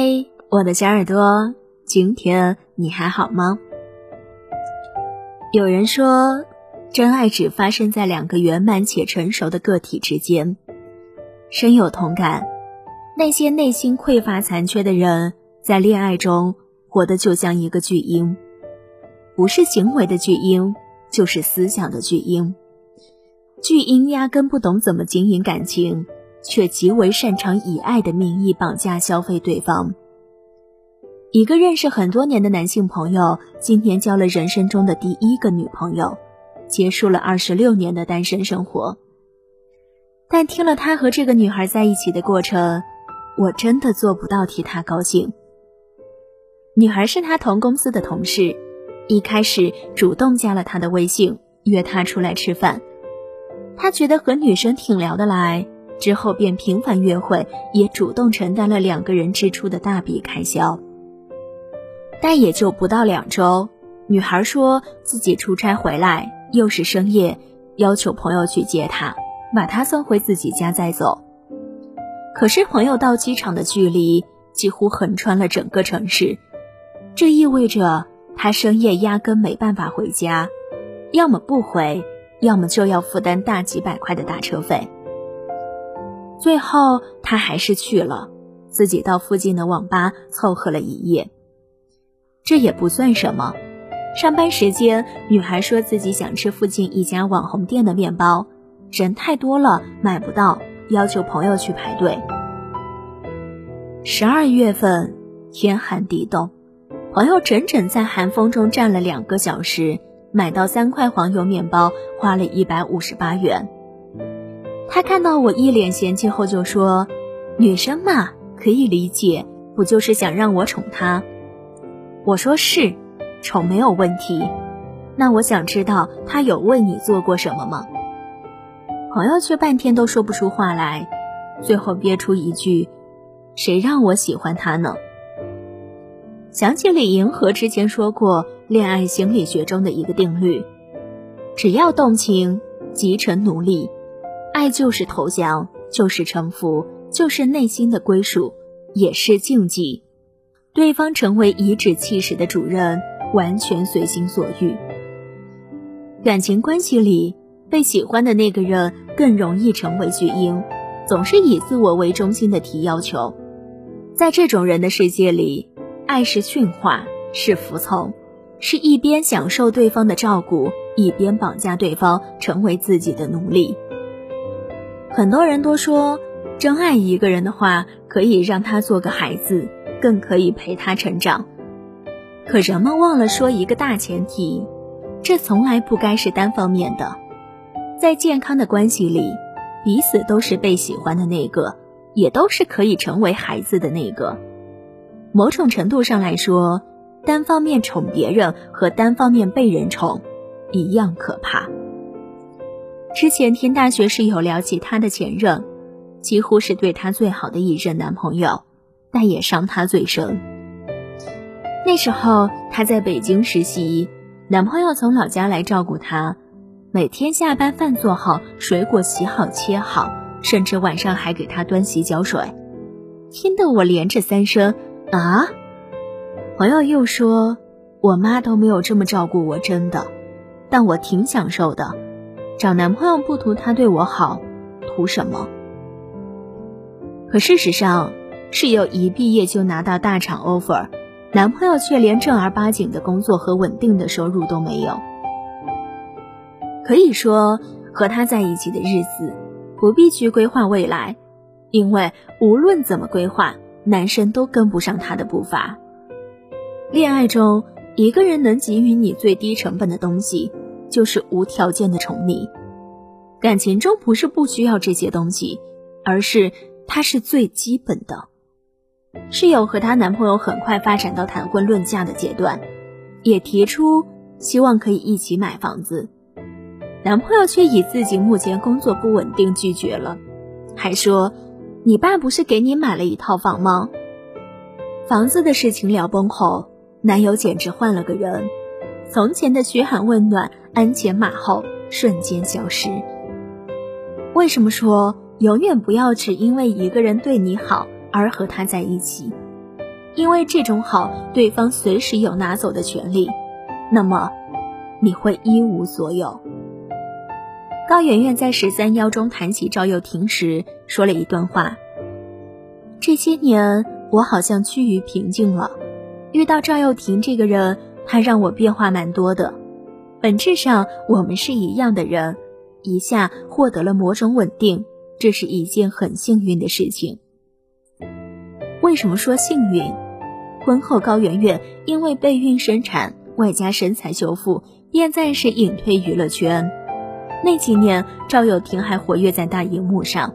嗨，我的小耳朵，今天你还好吗？有人说，真爱只发生在两个圆满且成熟的个体之间。深有同感。那些内心匮乏残缺的人，在恋爱中活得就像一个巨婴，不是行为的巨婴，就是思想的巨婴。巨婴压根不懂怎么经营感情。却极为擅长以爱的名义绑架消费对方。一个认识很多年的男性朋友，今年交了人生中的第一个女朋友，结束了二十六年的单身生活。但听了他和这个女孩在一起的过程，我真的做不到替他高兴。女孩是他同公司的同事，一开始主动加了他的微信，约他出来吃饭。他觉得和女生挺聊得来。之后便频繁约会，也主动承担了两个人支出的大笔开销。但也就不到两周，女孩说自己出差回来，又是深夜，要求朋友去接她，把她送回自己家再走。可是朋友到机场的距离几乎横穿了整个城市，这意味着她深夜压根没办法回家，要么不回，要么就要负担大几百块的打车费。最后，他还是去了，自己到附近的网吧凑合了一夜。这也不算什么。上班时间，女孩说自己想吃附近一家网红店的面包，人太多了买不到，要求朋友去排队。十二月份，天寒地冻，朋友整整在寒风中站了两个小时，买到三块黄油面包，花了一百五十八元。他看到我一脸嫌弃后就说：“女生嘛，可以理解，不就是想让我宠她？”我说：“是，宠没有问题。那我想知道他有为你做过什么吗？”朋友却半天都说不出话来，最后憋出一句：“谁让我喜欢他呢？”想起李银河之前说过恋爱心理学中的一个定律：只要动情，即成奴隶。爱就是投降，就是臣服，就是内心的归属，也是禁忌。对方成为颐指气使的主人，完全随心所欲。感情关系里，被喜欢的那个人更容易成为巨婴，总是以自我为中心的提要求。在这种人的世界里，爱是驯化，是服从，是一边享受对方的照顾，一边绑架对方成为自己的奴隶。很多人都说，真爱一个人的话，可以让他做个孩子，更可以陪他成长。可人们忘了说一个大前提，这从来不该是单方面的。在健康的关系里，彼此都是被喜欢的那个，也都是可以成为孩子的那个。某种程度上来说，单方面宠别人和单方面被人宠，一样可怕。之前听大学室友聊起她的前任，几乎是对她最好的一任男朋友，但也伤她最深。那时候她在北京实习，男朋友从老家来照顾她，每天下班饭做好，水果洗好切好，甚至晚上还给她端洗脚水。听得我连着三声啊！朋友又说，我妈都没有这么照顾我，真的，但我挺享受的。找男朋友不图他对我好，图什么？可事实上，室友一毕业就拿到大厂 offer，男朋友却连正儿八经的工作和稳定的收入都没有。可以说，和他在一起的日子，不必去规划未来，因为无论怎么规划，男生都跟不上他的步伐。恋爱中，一个人能给予你最低成本的东西。就是无条件的宠你，感情中不是不需要这些东西，而是它是最基本的。室友和她男朋友很快发展到谈婚论嫁的阶段，也提出希望可以一起买房子，男朋友却以自己目前工作不稳定拒绝了，还说：“你爸不是给你买了一套房吗？”房子的事情聊崩后，男友简直换了个人，从前的嘘寒问暖。鞍前马后，瞬间消失。为什么说永远不要只因为一个人对你好而和他在一起？因为这种好，对方随时有拿走的权利，那么你会一无所有。高圆圆在十三邀中谈起赵又廷时，说了一段话：这些年，我好像趋于平静了。遇到赵又廷这个人，他让我变化蛮多的。本质上，我们是一样的人，一下获得了某种稳定，这是一件很幸运的事情。为什么说幸运？婚后高圆圆因为备孕生产，外加身材修复，便暂时隐退娱乐圈。那几年，赵又廷还活跃在大荧幕上，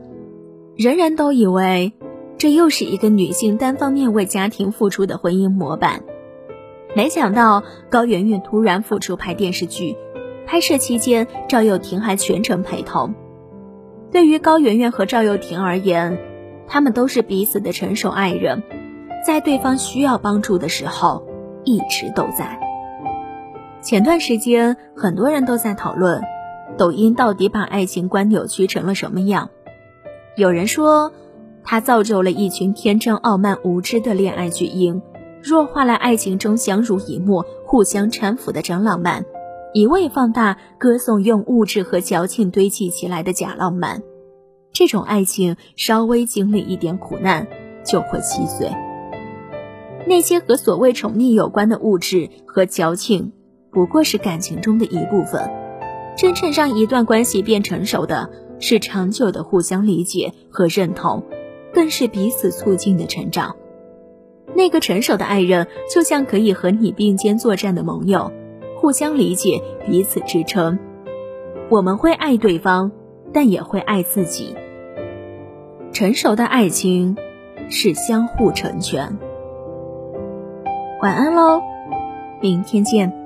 人人都以为这又是一个女性单方面为家庭付出的婚姻模板。没想到高圆圆突然复出拍电视剧，拍摄期间赵又廷还全程陪同。对于高圆圆和赵又廷而言，他们都是彼此的成熟爱人，在对方需要帮助的时候一直都在。前段时间，很多人都在讨论。抖音到底把爱情观扭曲成了什么样？有人说，它造就了一群天真、傲慢、无知的恋爱巨婴，弱化了爱情中相濡以沫、互相搀扶的真浪漫，一味放大歌颂用物质和矫情堆砌起来的假浪漫。这种爱情稍微经历一点苦难就会稀碎。那些和所谓宠溺有关的物质和矫情，不过是感情中的一部分。真正让一段关系变成熟的，是长久的互相理解和认同，更是彼此促进的成长。那个成熟的爱人，就像可以和你并肩作战的盟友，互相理解，彼此支撑。我们会爱对方，但也会爱自己。成熟的爱情是相互成全。晚安喽，明天见。